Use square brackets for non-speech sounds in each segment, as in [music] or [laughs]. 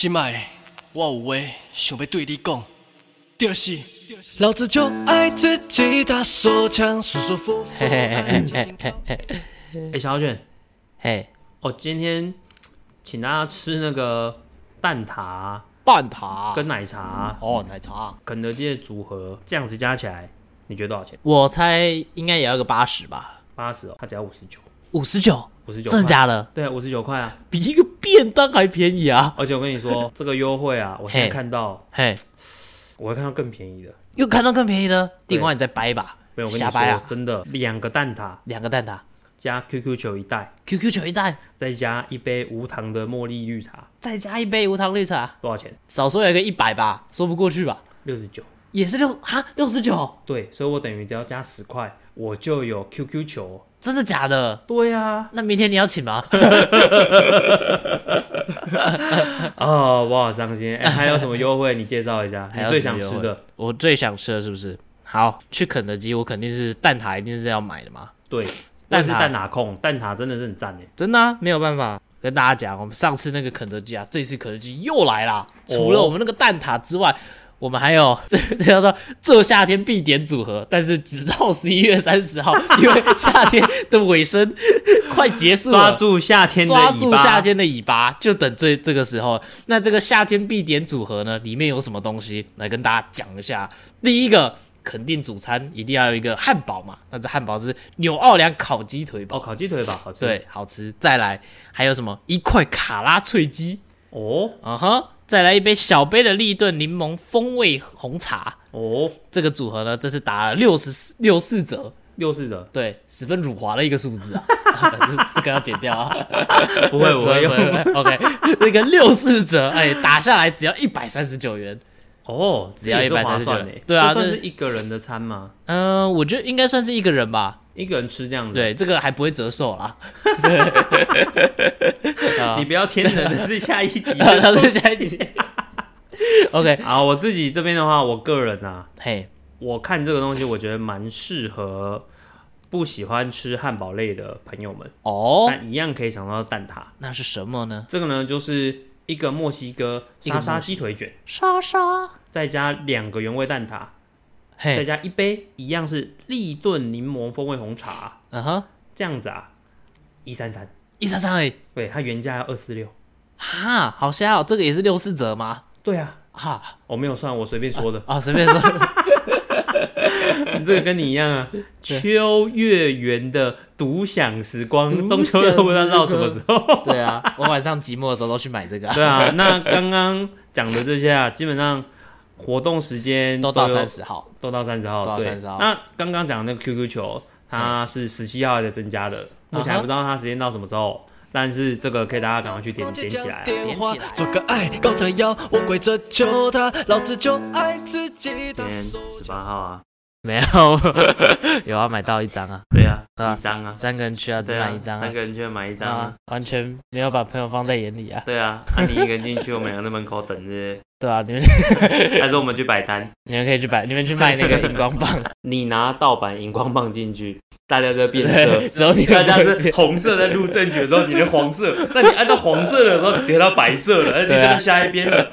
心爱，我有话想要对你讲，就是老子就爱自己打手枪，舒舒服服。嘿嘿嘿嘿嘿嘿嘿哎、小卷，嘿，哦，今天请大家吃那个蛋挞。蛋挞。跟奶茶，哦奶茶，肯德基的组合，这样子加起来，你觉得多少钱？我猜应该也要个八十吧，八十哦，它只要五十九，五十九，五十九，真的假的？对啊，五十九块啊！比一个便当还便宜啊！而且我跟你说，[laughs] 这个优惠啊，我现在看到，嘿，我会看到更便宜的。又看到更便宜的，对另外你再掰吧，没有，我跟你说真的，两个蛋挞两个蛋挞加 QQ 球一袋，，QQ 球一袋，再加一杯无糖的茉莉绿茶，再加一杯无糖绿茶，多少钱？少说有个一百吧，说不过去吧？六十九。也是六啊六十九，对，所以我等于只要加十块，我就有 QQ 球。真的假的？对啊，那明天你要请吗？[laughs] 哦，我好伤心。哎、还有什么优惠？你介绍一下，[laughs] 还有你最想吃的。我最想吃的是不是？好，去肯德基，我肯定是蛋挞，一定是要买的嘛。对，但是蛋挞控，蛋挞真的是很赞诶。真的、啊、没有办法跟大家讲，我们上次那个肯德基啊，这次肯德基又来啦。除了我们那个蛋挞之外，我们还有这 [laughs] 这叫做这夏天必点组合，但是直到 [laughs] 十一月三十号，[laughs] 因为夏天的尾声快结束了，抓住夏天的抓尾巴，住夏天的尾巴，就等这这个时候。那这个夏天必点组合呢，里面有什么东西？来跟大家讲一下。第一个，肯定主餐一定要有一个汉堡嘛，那这汉堡是纽奥良烤鸡腿堡，哦，烤鸡腿堡好吃。对，好吃。再来还有什么？一块卡拉脆鸡，哦啊哈，再来一杯小杯的立顿柠檬风味红茶。哦，这个组合呢，这是打了六十四六四折，六四折，对，十分辱华的一个数字啊，[laughs] 这个要剪掉啊。不会不会用。不会 OK，那个六四折，哎，打下来只要一百三十九元。哦，只要这也是139划算呢。对啊算是一个人的餐吗？嗯、我觉得应该算是一个人吧。一个人吃这样子，对，这个还不会折寿啦。[laughs] 你不要天人的 [laughs] 是下一集。他是下一集。OK，好，我自己这边的话，我个人啊，嘿，我看这个东西，我觉得蛮适合不喜欢吃汉堡类的朋友们，哦，但一样可以想到蛋挞。那是什么呢？这个呢，就是一个墨西哥沙沙鸡腿卷，沙沙，再加两个原味蛋挞，再嘿，加一杯一样是利顿柠檬风味红茶，嗯哼，这样子啊，一三三。一三三哎，对，它原价要二四六。哈，好瞎哦，这个也是六四折吗？对啊，哈，我没有算，我随便说的。啊，随便说，[laughs] 这个跟你一样啊。[laughs] 秋月圆的独享时光，中秋都不知道到什么时候。[laughs] 对啊，我晚上寂寞的时候都去买这个。啊，[laughs] 对啊，那刚刚讲的这些啊，基本上活动时间都到有三十号，都到三十号，都到对。30号。那刚刚讲的那个 QQ 球，它是十七号才增加的，目前还不知道它时间到什么时候，但是这个可以大家赶快去点点起来啊。电话点起来。做个爱高的腰，我跪着求他，老子就爱自己打今天十八号啊，没有，[laughs] 有啊买到一张啊，对啊，对啊一张啊，三个人去啊，只买一张啊。三，个人去买一张啊。啊。，完全没有把朋友放在眼里啊，对啊，那你一个人进去，我们两个在门口等着，对啊，你们还是我们去摆摊？[laughs] 你们可以去摆，你们去卖那个 [laughs] 荧光棒，你拿盗版荧光棒进去，大家在变色对，，只有你大家们是红色在录证据的时候，你的黄色，[laughs] 那你按照黄色的时候，你叠到白色了，而且就下一边了，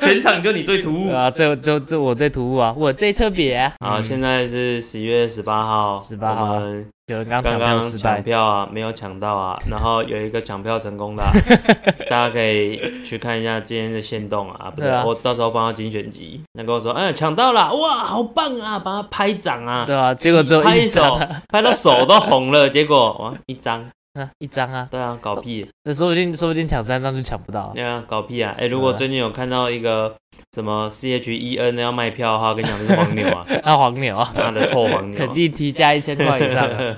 全场就你最突兀。啊，这这这我最突兀啊，我最特别啊。现在是十一月十八号，十八号我们有人刚抢票刚刚抢票啊，没有抢到啊，[laughs] 然后有一个抢票成功的啊、[laughs] 大家可以去看一下今天的限动啊，不对，啊。我到时候帮他精选集，那跟我说，哎，抢到了，哇，好棒啊，帮他拍掌啊，对啊，结果只有拍手一张啊，，拍到手都红了，结果哇，一张，啊一张啊，对啊，搞屁。那说不定说不定抢三张就抢不到。对啊，搞屁啊！哎、如果最近有看到一个什么 C H E N 要卖票的话，跟你讲这是黄牛啊，[laughs] 啊，黄牛啊，妈的臭黄牛肯！定提价一千块以上啊。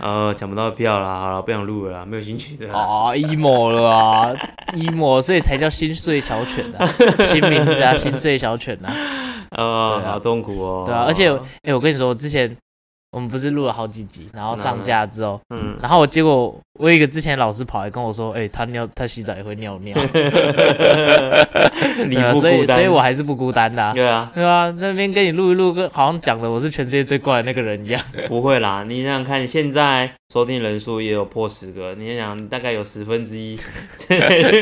呃，[laughs] 抢不到票啦，好了，不想录了啦，没有兴趣的啦。哦，emo 了啊，emo，所以才叫心碎小犬啊，[laughs] 新名字啊，心碎小犬啊。呃，对啊好痛苦哦。对啊，而且，哎、我跟你说，我之前我们不是录了好几集，然后上架之后，嗯，然后我结果我有一个之前老师跑来跟我说，哎、他尿他洗澡也会尿尿，[laughs] 你啊不孤单，所以所以我还是不孤单的、啊。[laughs] 对啊，对啊，在那边跟你录一录，跟好像讲的我是全世界最怪的那个人一样。[laughs] 不会啦，你想想看，现在收听人数也有破十个，你想想大概有十分之一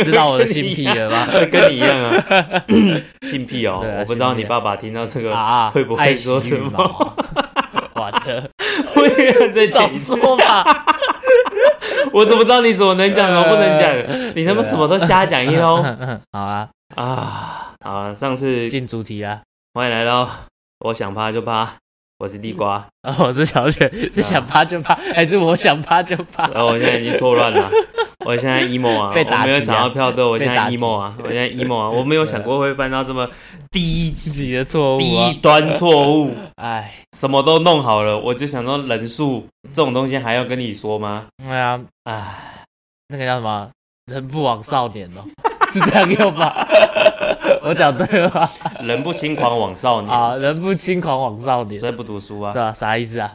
知道我的性癖了吧？跟你一样啊，性癖哦我不知道你爸爸听到这个啊，会不会说什么啊？完了，[laughs] 会再早剪一次。说吧。[laughs] 我怎么知道你什么能讲，什么不能讲？你他妈什么都瞎讲一通 [laughs] 好啦，啊！好啊，上次进主题啦。欢迎来到我想趴就趴，我是地瓜，啊，我是小雪，是想趴就趴，还是我想趴就趴？然后我现在已经错乱了，我现在 emo 啊，[laughs] 被打啊我没有抢到票对，我现在 emo 啊，[laughs] 我现在 emo 啊，我没有想过会犯到这么低自己的错误低啊！端错误，哎，什么都弄好了，我就想说人数这种东西还要跟你说吗？对啊，哎，那个叫什么？人不枉少年哦，[laughs] 是这样用吧？我讲对了吧？人不轻狂枉少年，啊，人不轻狂枉少年，所以不读书啊对。啊，啥意思啊？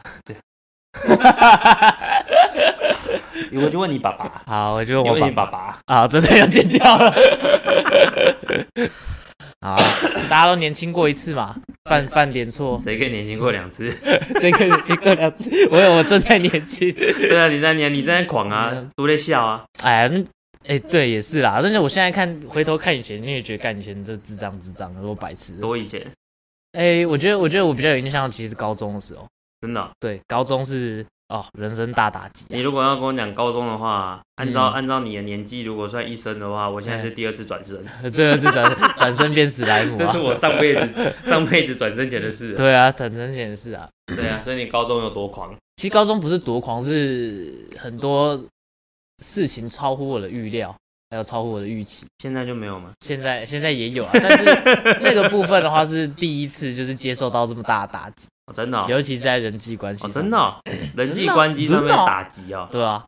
我就问你爸爸，[laughs] 好，我就你问我爸你爸爸，啊，真的要剪掉了。好啊，大家都年轻过一次嘛，犯犯点错，谁可以年轻过两次？[laughs] 谁可以年轻过两次？我有，我正在年轻。[laughs] 对啊，你在你你在狂啊嗯，都在笑啊。哎呀，那哎，对，也是啦。但是我现在看，回头看以前，你也觉得干以前这智障智障，多白痴。多以前哎，我觉得，我觉得我比较有印象，其实高中的时候。真的哦，对，高中是哦，人生大打击、啊。你如果要跟我讲高中的话，按照嗯按照你的年纪，如果算一生的话，我现在是第二次转身，[laughs] 第二次转转身变史莱姆啊 [laughs] 这是！我上辈子 [laughs] 上辈子转身前的事。对啊，转身前的事啊。对啊，所以你高中有多狂？其实高中不是多狂，是很多事情超乎我的预料，还有超乎我的预期。现在就没有吗？现在现在也有啊，但是 [laughs] 那个部分的话是第一次，就是接受到这么大的打击，哦，真的哦，尤其是在人际关系。真的哦，[clears throat] 人际关系上面的打击哦，对啊，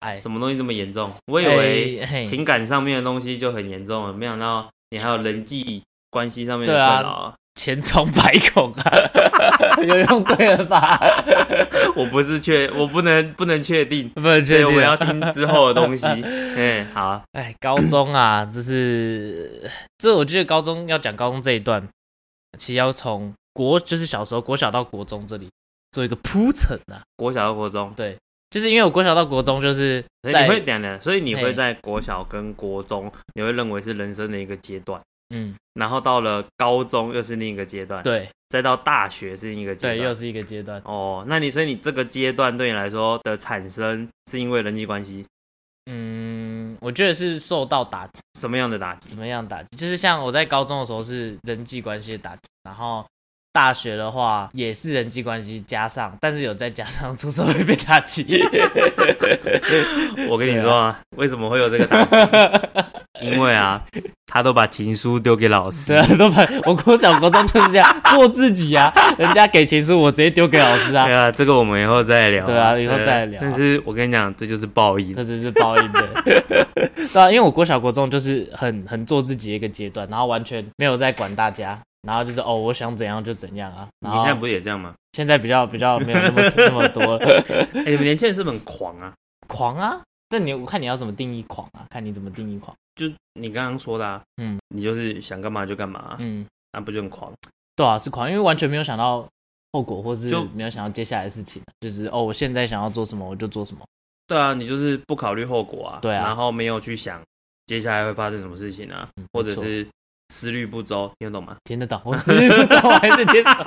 哎，什么东西这么严重？我以为情感上面的东西就很严重了，没想到你还有人际关系上面的困扰啊。千疮百孔啊，[laughs] 有用对了吧？[laughs] 我不是确，我不能不能确定，不能确定我们要听之后的东西。[laughs] 嗯，好，哎，高中啊，这是这，我觉得高中要讲高中这一段，其实要从国就是小时候国小到国中这里做一个铺陈啊。国小到国中，对，就是因为我国小到国中就是所以你会讲的，所以你会在国小跟国中，你会认为是人生的一个阶段，嗯，然后到了高中又是另一个阶段，，对再到大学是另一个阶对，又。是一个阶段。哦，那你所以你这个阶段对你来说的产生是因为人际关系嗯，我觉得是受到打击，什么样的打击？怎么样打击？就是像我在高中的时候是人际关系的打击，然后大学的话也是人际关系加上，但是有再加上出社会被打击。[laughs] 我跟你说啊，为什么会有这个打击？[laughs] 因为啊，他都把情书丢给老师 [laughs] 对，啊，都把我国小国中就是这样做自己啊，[laughs] 人家给情书我直接丢给老师啊对，啊，这个我们以后再聊。对啊以后再聊但是我跟你讲，这就是报应。这就是报应的。[laughs] 对啊，因为我国小国中就是很很做自己的一个阶段，然后完全没有在管大家，然后就是哦，我想怎样就怎样啊。你现在不是也这样吗？现在比较比较没有那么那么多了哎、你们年轻人是不是很狂啊？狂啊。但你我看你要怎么定义狂啊？看你怎么定义狂。就你刚刚说的啊，嗯，你就是想干嘛就干嘛，嗯，那不就很狂？对啊，是狂，因为完全没有想到后果，或是就没有想到接下来的事情，就是哦，我现在想要做什么我就做什么。对啊，你就是不考虑后果啊，对啊然后没有去想接下来会发生什么事情啊，嗯或者是思虑不周，听得懂吗？听得懂，我思虑不周，我还是听得懂。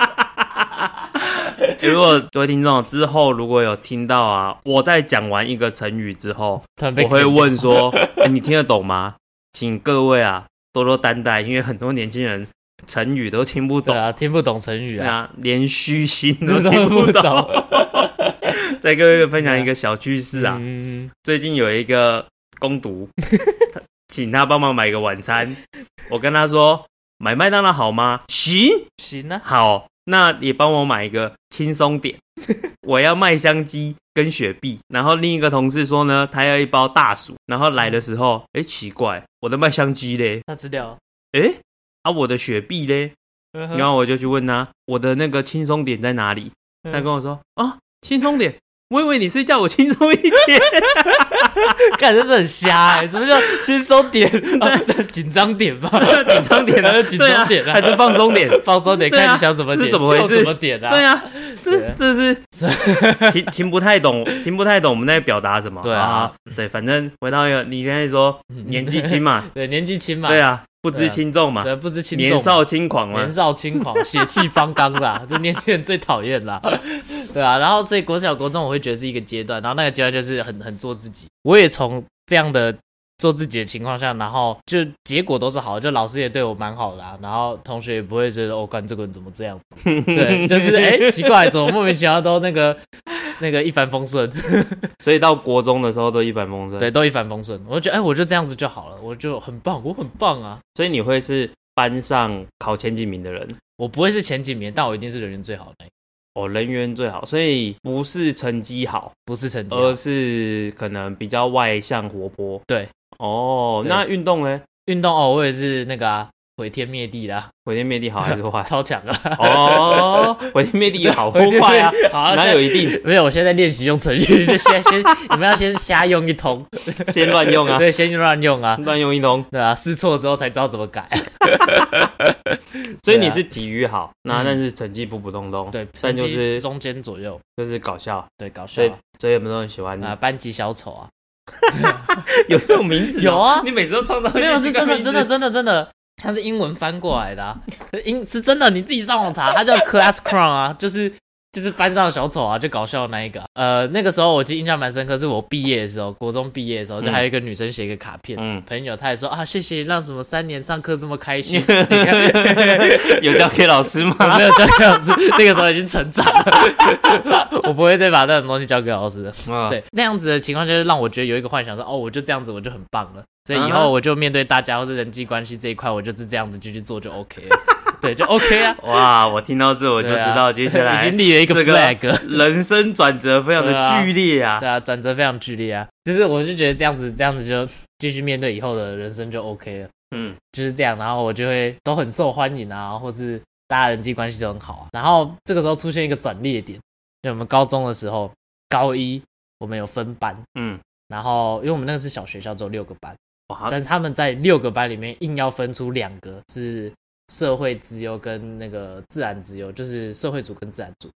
欸 [laughs] 如果各位听众之后如果有听到啊，我在讲完一个成语之后，我会问说，欸你听得懂吗？请各位啊多多担待，因为很多年轻人成语都听不懂。对，啊，听不懂成语啊，那连虚心都都 [laughs] 听不不懂。[laughs] 再跟各位分享一个小趣事啊，嗯，最近有一个攻读，他请他帮忙买个晚餐。我跟他说买麦当劳好吗？行，行啊，好，那也帮我买一个轻松点。[laughs] 我要麦香鸡跟雪碧。然后另一个同事说呢，他要一包大薯。然后来的时候，哎，奇怪，我的麦香鸡嘞？他知道，哎，啊，我的雪碧嘞？嗯然后我就去问他，我的那个轻松点在哪里？嗯他跟我说，啊，轻松点。我以为你是叫我轻松一点，[laughs] 感觉是很瞎哎、什么叫轻松点？[laughs] 啊紧张点吧，紧张点啊，[laughs] 紧张点还是放松点？放松点，啊。看你想怎么点，是怎么回事？怎么点啊？对啊，对这这是听听不太懂，听不太懂我们在表达什么。对啊。对，反正回到一个，你刚才说年纪轻嘛，对，年纪轻嘛，对啊，不知轻重嘛，对，不知轻重，年少轻狂嘛。年，少轻狂、血气方刚啦，这年轻人最讨厌啦，对啊。然后所以国小、国中我会觉得是一个阶段，然后那个阶段就是很很做自己。我也从这样的做自己的情况下，然后就结果都是好，就老师也对我蛮好的、啊，然后同学也不会觉得哦，干这个人怎么这样子，[laughs] 对，就是哎、奇怪，怎么莫名其妙都那个那个一帆风顺，[laughs] 所以到国中的时候都一帆风顺。对，，都一帆风顺。我就觉得哎、我就这样子就好了，我就很棒，我很棒啊。所以你会是班上考前几名的人，我不会是前几名，但我一定是人缘最好的哦，人缘最好，所以不是成绩好，不是成绩好而是可能比较外向活泼。对，哦，那运动呢？运动哦，我也是那个啊，毁天灭地的啊、[laughs] 毁天灭地好还是坏？[laughs] 超强啊！哦，毁天灭地好或坏啊？[laughs] 好啊，哪现在有一定？没有？我现在练习用成语，就先先你们要先瞎用一通，先乱用啊，对，先乱用啊，乱用一通。对啊，试错之后才知道怎么改啊。所以你是体育好，那嗯但是成绩普普通通，对，但就是中间左右，就是搞笑，对，搞笑所以啊所以有没有人喜欢你？啊，班级小丑啊，有这种名字哦？有啊你每次都创造没有是真的真的真的真的，它是英文翻过来的、啊，英是真的，你自己上网查，它叫 Class Crown 啊，就是就是班上的小丑啊，就搞笑的那一个啊。呃，那个时候我其实印象蛮深刻，是我毕业的时候，国中毕业的时候，就嗯还有一个女生写一个卡片，嗯朋友她也说啊，谢谢让什么三年上课这么开心，你看有交给老师吗？我没有交给老师，那个时候已经成长了，我不会再把这种东西交给老师的。啊，对，那样子的情况就是让我觉得有一个幻想说，哦，我就这样子，我就很棒了。所以以后我就面对大家或是人际关系这一块，我就是这样子继续做就 OK 了。对，就 OK 啊。[laughs] 哇，我听到这我就知道接下来已经立了一个 flag。[laughs] 人生转折非常的剧烈啊对。啊，转折非常剧烈啊。就是我就觉得这样子，这样子就继续面对以后的人生就 OK 了，嗯，就是这样。然后我就会都很受欢迎啊，或是大家人际关系都很好啊。然后这个时候出现一个转捩点，就我们高中的时候，高一我们有分班，嗯，然后因为我们那个是小学校，只有六个班。哇，但是他们在六个班里面硬要分出两个是社会资优跟那个自然资优，就是社会组跟自然组，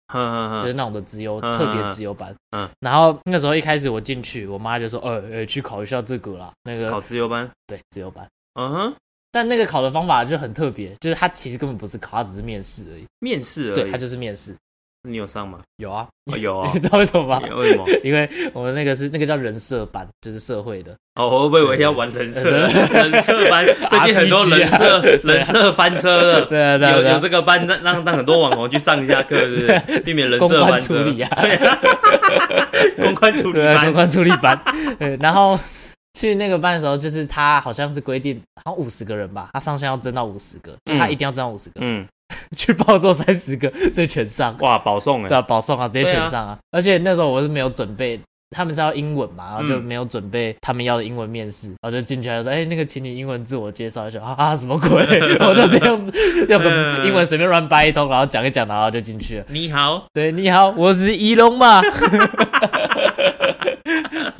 就是那种的资优嗯特别资优班。嗯然后那个时候一开始我进去，我妈就说：“呃呃，去考一下这个啦，那考个自由班，对资优班。嗯哼，”但那个考的方法就很特别，就是他其实根本不是考，他只是面试而已。面试而已对，他。就是面试。你有上吗？有啊，哦有啊 [laughs] 你，知道为什么吗？为什么？[laughs] 因为我们那个是那个叫人设班，就是社会的。哦，我以为要玩人设，人设班，[laughs] 最近很多人设啊人设翻车了。对啊，对啊，对啊有有这个班让让让很多网红去上一下课，是不是？避免人设翻车。处理啊，对啊，公关处理对啊，公班。关处理班。对，然后去那个班的时候，就是他好像是规定，好像五十个人吧，他上线要增到五十个，就他嗯一定要增到五十个，嗯，[laughs] 去报之后三十个，所以全上。哇，保送哎。对啊，保送啊，直接全上啊！而且那时候我是没有准备，他们是要英文嘛，然后就嗯没有准备他们要的英文面试，然后就进去了说，哎、那个请你英文自我介绍一下啊啊，什么鬼？[laughs] 我就这样子用个嗯英文随便乱掰一通，然后讲一讲，然后就进去了。你好，对，你好，我是仪龙嘛。[laughs]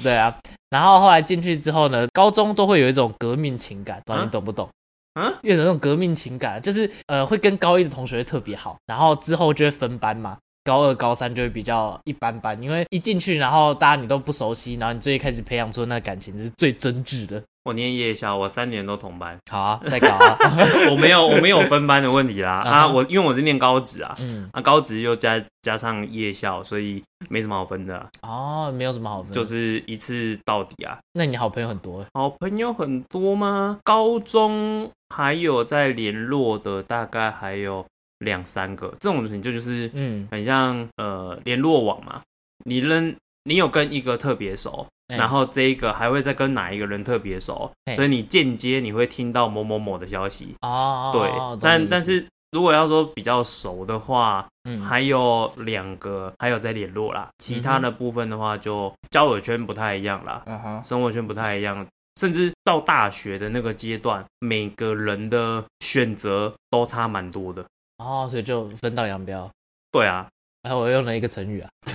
对啊，然后后来进去之后呢，高中都会有一种革命情感，不知道你啊懂不懂？啊，有那种革命情感，就是呃，会跟高一的同学特别好，然后之后就会分班嘛。高二、高三就会比较一般般，因为一进去，然后大家你都不熟悉，然后你最开始培养出那感情是最真挚的。我念夜校，我三年都同班，好啊，再搞啊，[laughs] 我没有我没有分班的问题啦。[laughs] 啊我因为我是念高职啊，嗯，啊高职又加加上夜校，所以没什么好分的啊，哦，没有什么好分，就是一次到底啊。那你好朋友很多，好朋友很多吗？高中还有在联络的，大概还有两三个。这种情就就是嗯，很像呃联络网嘛，你认你有跟一个特别熟，哎然后这一个还会再跟哪一个人特别熟，嘿所以你间接你会听到某某某的消息。哦，对，但但是如果要说比较熟的话，嗯，还有两个还有在联络啦，其他的部分的话就交友圈不太一样啦，生活圈不太一样，甚至到大学的那个阶段，每个人的选择都差蛮多的。哦，所以就分道扬镳。对啊，然后我用了一个成语啊，[laughs]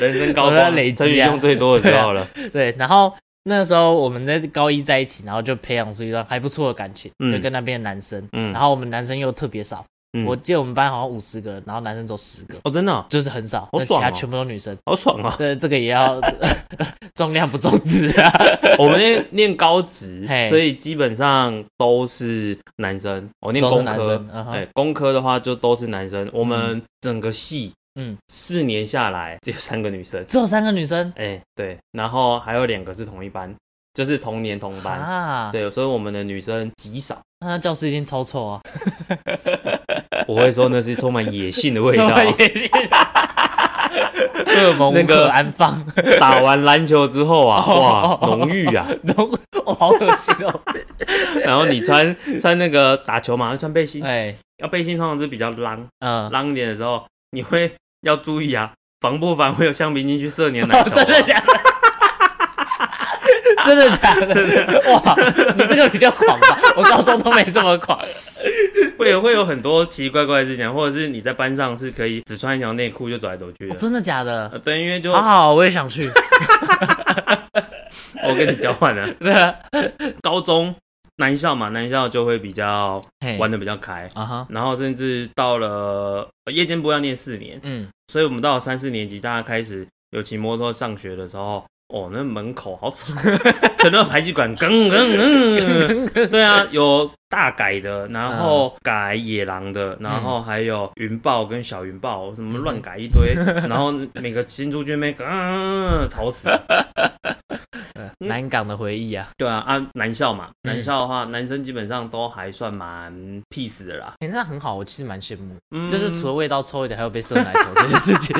人生高光，累积啊。成语用最多的时候了。[laughs] 对，然后那时候我们在高一在一起，然后就培养出一段还不错的感情，嗯。就跟那边的男生，嗯。然后我们男生又特别少，嗯我记得我们班好像五十个人，然后男生只有十个，哦，真的哦就是很少，好那其他爽哦全部都女生。好爽啊！对这个也要 [laughs] 重量不重质啊。我们念念高职 [laughs] 嘿，所以基本上都是男生。我念都是工科男生，嗯哼哎，工科的话就都是男生。我们整个系，嗯，四年下来只有三个女生。只有三个女生哎，对，然后还有两个是同一班，就是同年同班。啊，对，所以我们的女生极少。那教室一定超臭啊，[laughs] 我会说那是充满野性的味道。什么也是荷尔蒙无那个可安放，打完篮球之后啊，[laughs] 哦哇，浓郁啊！浓我，好恶心哦。[laughs] 然后你穿穿那个打球嘛，要穿背心，哎，要背心通常是比较浪嗯，浪一点的时候，你会要注意啊，防不防会有橡皮筋去射你的奶头、啊真的假的？[laughs] 真的假的？哇，你这个比较狂吧？我高中都没这么狂。[laughs] 会有会有很多奇奇怪怪的事情，或者是你在班上是可以只穿一条内裤就走来走去的。哦真的假的？呃，对，因为就好好，我也想去。[laughs] 我跟你交换了，对啊，高中男校嘛，男校就会比较玩的比较开，啊哈，然后甚至到了呃夜间部要念四年，嗯，所以我们到了三四年级，大家开始有骑摩托上学的时候，哦，那门口好吵，[laughs] 全都排气管，噔噔噔，对啊，有大改的，然后改野狼的，然后还有云豹跟小云豹，什么乱改一堆，[laughs] 然后每个新出去没，嗯，吵死。[laughs] 南港的回忆啊。对啊，啊，男校嘛，嗯男校的话，男生基本上都还算蛮 peace 的啦。哎、那很好，我其实蛮羡慕，嗯就是除了味道臭一点，还有被射奶头这件事情。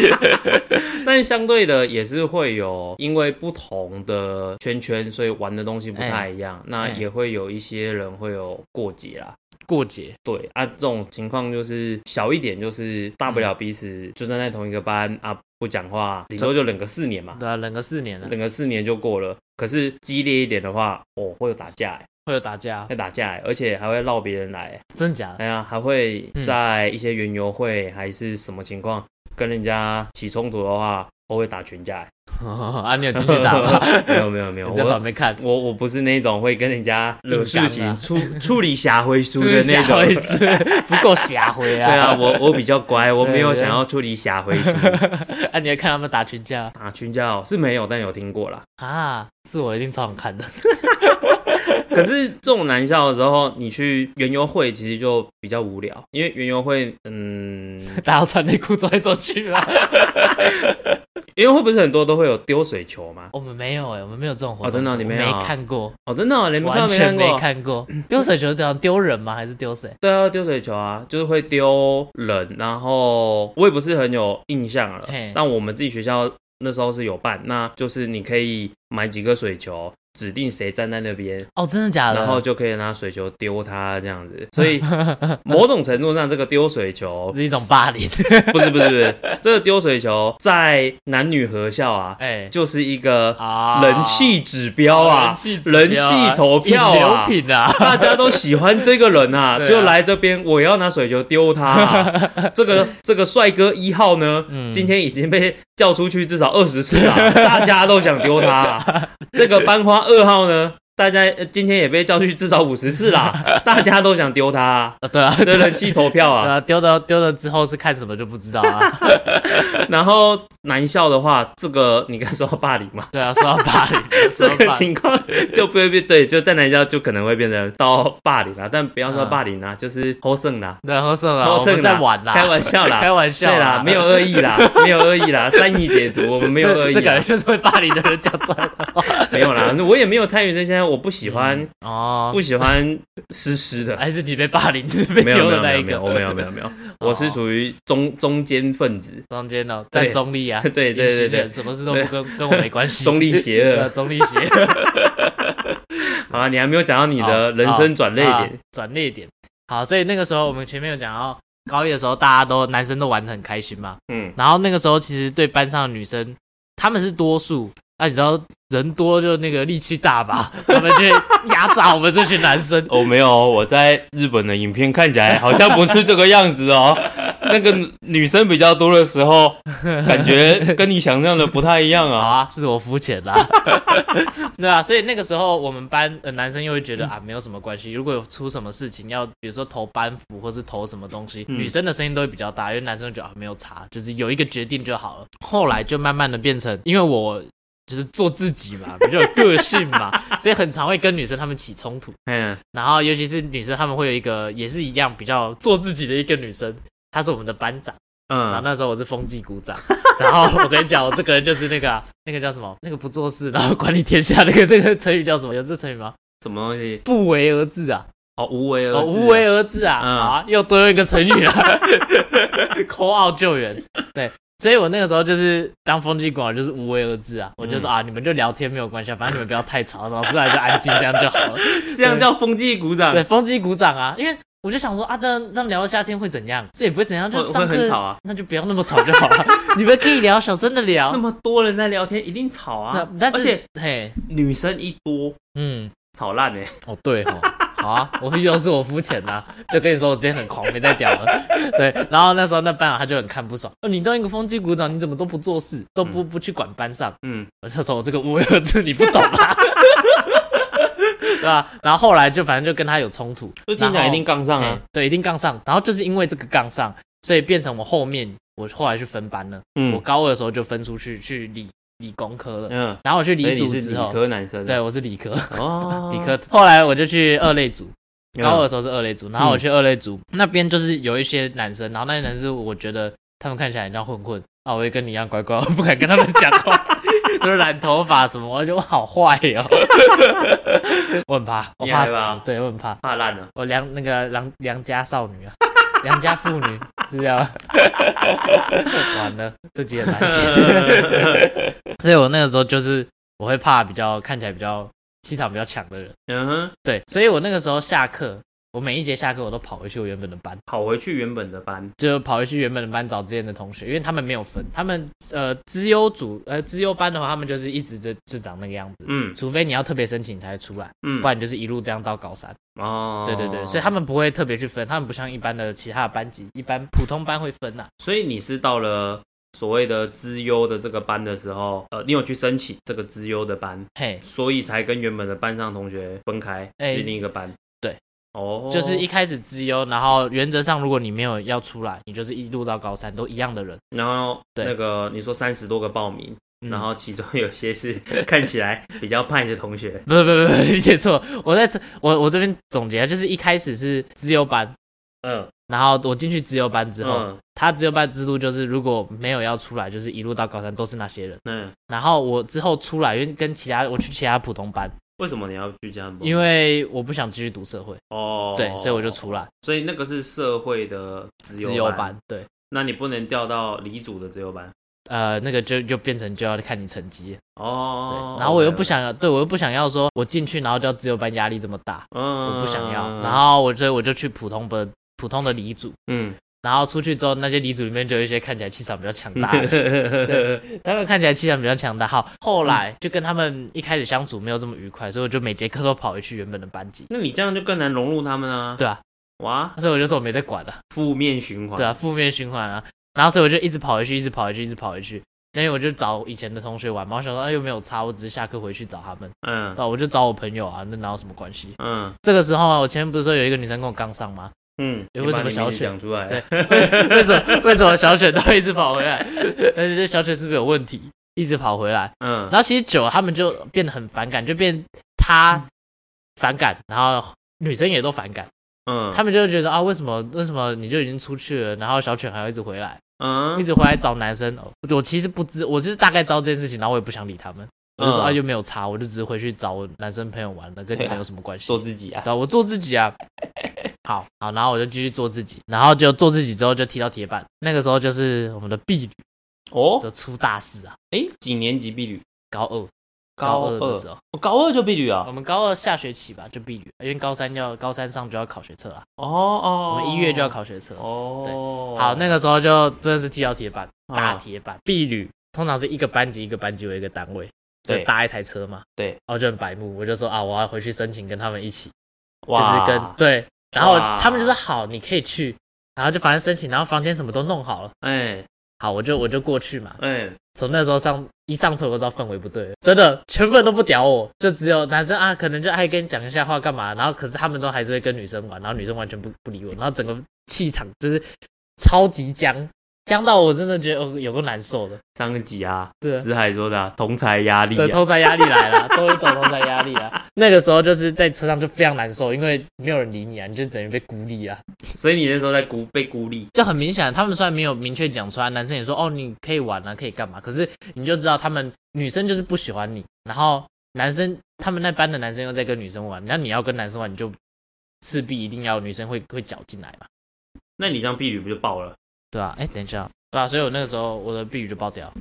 但相对的也是会有，因为不同的圈圈，所以玩的东西不太一样。那哎也会有一些人会有过节啦。过节，对啊，这种情况就是小一点，就是大不了彼此就站在同一个班啊，不讲话，顶多就忍个四年嘛，对啊，忍个四年了，忍个四年就过了。可是激烈一点的话，哦，会有打架、欸，会有打架，会打架、欸，而且还会绕别人来、欸，真假的？哎呀，还会嗯在一些园游会还是什么情况跟人家起冲突的话，我会打群架、欸。[laughs] 啊，你有进去打吗？没有没有没有，我在旁我边看，我我不是那种会跟人家惹事情、啊处处理下回书的那种。[laughs] 不够下回对啊！啊，我我比较乖，我没有想要处理下回书。[laughs] 啊，你还看他们打群架打群架哦是没有，但有听过啦。啊？是我一定超想看的。[laughs] 可是这种男校的时候，你去园游会其实就比较无聊，因为园游会，嗯，[laughs] 大家要穿内裤走来走去吗？[laughs] 园游会不是很多都会有丢水球吗？我们没有哎，我们没有这种活动。哦真的我你没有看过，哦，真的哦、你们看完全没没看过？丢水球这样丢人吗？还是丢谁？对啊，丢水球啊，就是会丢人，然后我也不是很有印象了嘿。但我们自己学校那时候是有办，那就是你可以买几个水球，指定谁站在那边，哦，真的假的？然后就可以拿水球丢他这样子。所以 [laughs] 某种程度上，这个丢水球是一种霸凌。[laughs] 不是不是不是，这个丢水球在男女合校啊，哎就是一个啊人气指标啊，人气投票啊。品啊！大家都喜欢这个人啊，[laughs] 啊就来这边，我要拿水球丢他、啊。这个这个帅哥一号呢，嗯今天已经被叫出去至少二十次啊，大家都想丢他、啊。这个班花二号呢，大家呃今天也被叫去至少五十次啦，[laughs] 大家都想丢他、啊。啊对啊，这人气投票啊，对啊，丢了丢了之后是看什么就不知道啊。[laughs] 然后男校的话，这个你刚才说到霸凌嘛，对啊，说到霸凌，[laughs] 这个情况就不会变对，就在男校就可能会变成到霸凌啊，但不要说嗯霸凌啦，就是偷胜啦，对，喝剩了，偷胜在啦玩啦，开玩笑啦，开玩笑对啦，没有恶意啦，没有恶意啦，善意解读，我们没有恶意这这感觉，就是会霸凌的人讲出来的话。没有啦，我也没有参与这些，我不喜欢哦，不喜欢湿湿的，还是你被霸凌，是被丢的那一个？我没有没有没有，我是属于中中间分子，中间哦，对站中立啊，对对对对什么事都不跟跟我没关系，中立邪呃恶。中立邪恶。[laughs] [laughs] 好啊，你还没有讲到你的人生转捩点，转捩点。好，所以那个时候我们前面有讲到，高一的时候大家都男生都玩的很开心嘛，嗯，然后那个时候其实对班上的女生，他们是多数，那、你知道人多就那个力气大吧，他们就压榨我们这群男生。哦，没有，我在日本的影片看起来好像不是这个样子哦。那个女生比较多的时候，感觉跟你想象的不太一样啊。啊，是我肤浅啦，[laughs] 对啊，所以那个时候我们班的男生又会觉得啊，没有什么关系。如果有出什么事情，要比如说投班服或是投什么东西，嗯女生的声音都会比较大，因为男生觉得啊没有差，就是有一个决定就好了。后来就慢慢的变成，因为我就是做自己嘛，比较有个性嘛，所以很常会跟女生她们起冲突。嗯，然后尤其是女生，她们会有一个也是一样比较做自己的一个女生，她是我们的班长。嗯然后嗯，那时候我是风纪股长，然后我跟你讲，我这个人就是那个啊、那个叫什么，那个不做事，然后管理天下，那个那个成语叫什么？有这成语吗？什么东西？不为而治啊，哦，无为而哦，无为而治啊，嗯啊，又多用一个成语了 [laughs] [laughs] 扣奥救援，对。所以我那个时候就是当风纪股长，就是无为而治啊。我就说、啊，你们就聊天没有关系啊，反正你们不要太吵，老师来就安静，这样就好了。[laughs] 这样叫风纪鼓掌对，，风纪鼓掌啊，因为我就想说啊，这样这样聊到夏天会怎样？这也不会怎样，就会上课很吵啊。那就不要那么吵就好了。[laughs] 你们可以聊，小声的聊那。么多人在聊天，一定吵啊那。但是，而且嘿，女生一多，嗯，吵烂哎。哦对哦，好啊，我又是我肤浅呐，[laughs] 就跟你说我之前很狂，没在屌了。[laughs] 对，然后那时候那班长他就很看不爽，哦，你当一个风纪股长，你怎么都不做事，都不不去管班上？嗯，我就说我这个无为而治你不懂啊。[laughs] 对吧？然后后来就反正就跟他有冲突，然后就听起来一定杠上啊嘿。对，一定杠上。然后就是因为这个杠上，所以变成我后面我后来去分班了。嗯我嗯高二的时候就分出去去理理工科了，嗯，然后我去理组之后，科男生。对，我是理科，哦，[laughs] 理科。后来我就去二类组，嗯。高二的时候是二类组，然后我去二类组、那边就是有一些男生，然后那些男生我觉得他们看起来很像混混啊，我也跟你一样乖乖，我不敢跟他们讲话，[laughs] 都是染头发什么，我觉得我好坏哦，[laughs] 我很怕，我怕死对我很怕，怕烂了。我良那个良良家少女啊，良家妇女是这样吗，[laughs] 完了，这集很难剪，[laughs] 所以我那个时候就是我会怕比较看起来比较气场比较强的人。嗯哼，对，所以我那个时候下课，我每一节下课我都跑回去我原本的班，跑回去原本的班。就跑回去原本的班找之前的同学，因为他们没有分，他们呃资优组呃资优班的话，他们就是一直就就长那个样子，嗯除非你要特别申请才会出来，嗯不，然你就是一路这样到高三。哦，对对对，所以他们不会特别去分，他们不像一般的其他的班级，一般普通班会分呐、所以你是到了所谓的资优的这个班的时候，呃，你有去申请这个资优的班，嘿，所以才跟原本的班上同学分开，哎去另一个班。对，哦，就是一开始资优，然后原则上如果你没有要出来，你就是一路到高三都一样的人。然后对那个你说三十多个报名，嗯然后其中有些是 [laughs] 看起来比较派的同学，不不不不，理解错。我在这我我这边总结，就是一开始是资优班，嗯然后我进去资优班之后，嗯他资优班制度就是如果没有要出来，就是一路到高三都是那些人。嗯，然后我之后出来，因为跟其他我去其他普通班，为什么你要去这样？因为我不想继续读社会，哦，对，所以我就出来所以那个是社会的资资优优班，对。那你不能调到离组的自由班呃，那个就就变成就要看你成绩，对。哦。然后我又不想要，对我又不想要说，我进去然后叫自由班压力这么大，嗯，我不想要。然后我所以我就去普通的普通的离组，嗯，然后出去之后，那些理组里面就有一些看起来气场比较强大的，[laughs] 他们看起来气场比较强大。好，后来就跟他们一开始相处没有这么愉快，所以我就每节课都跑回去原本的班级。那你这样就更难融入他们啊。对啊，哇，所以我就说我没在管了、负面循环。对啊，负面循环啊。然后所以我就一直跑回去，一直跑回去，一直跑回去。因为我就找以前的同学玩嘛，我想说啊又没有差，我只是下课回去找他们。嗯对啊，我就找我朋友啊，那哪有什么关系？嗯这个时候啊，我前面不是说有一个女生跟我刚上吗？嗯，为什么小犬讲出来？对，为 [laughs] 为什么为什么小犬都一直跑回来？而且这小犬是不是有问题？一直跑回来，嗯然后其实久了他们就变得很反感，就变他反感，然后女生也都反感，嗯，他们就觉得啊，为什么为什么你就已经出去了，然后小犬还要一直回来，嗯一直回来找男生？哦我其实不知，我就是大概知道这件事情，然后我也不想理他们，我就说嗯啊又没有差，我就只是回去找我男生朋友玩了，跟你们有什么关系？做自己啊。对啊，我做自己啊。[laughs] 好好，然后我就继续做自己，然后就做自己之后就踢到铁板。那个时候就是我们的婢女哦，就出大事啊，哎，几年级婢女？高二高二的时候，我高二就婢女啊我？们高二下学期吧就婢女，因为高三要高三上就要考学测了，哦哦，我们一月就要考学测。哦。对好，那个时候就真的是踢到铁板，啊大铁板。婢女通常是一个班级一个班级为一个单位，就搭一台车嘛。对，然后就很白目，我就说啊，我要回去申请跟他们一起，就是跟对，然后他们就说好，你可以去，然后就反正申请，然后房间什么都弄好了，哎好，我就我就过去嘛。哎，从那时候上一上车我就知道氛围不对了，真的，全部人都不屌我，就只有男生啊，可能就爱跟你讲一下话干嘛，然后可是他们都还是会跟女生玩，然后女生完全不不理我，然后整个气场就是超级僵，僵到我真的觉得哦有个难受的，上一集啊，对啊子海说的啊同才压力对，同才压力来了，终于懂同才压力了。[laughs] 那个时候就是在车上就非常难受，因为没有人理你啊，你就等于被孤立啊，所以你那时候在孤被孤立，就很明显。他们虽然没有明确讲出来，男生也说哦你可以玩啊，可以干嘛，可是你就知道他们女生就是不喜欢你，然后男生他们那班的男生又在跟女生玩，那你要跟男生玩，你就势必一定要女生会会搅进来嘛，那你这样婢女不就爆了？对啊，哎，等一下，对啊，所以我那个时候我的避雨就爆掉，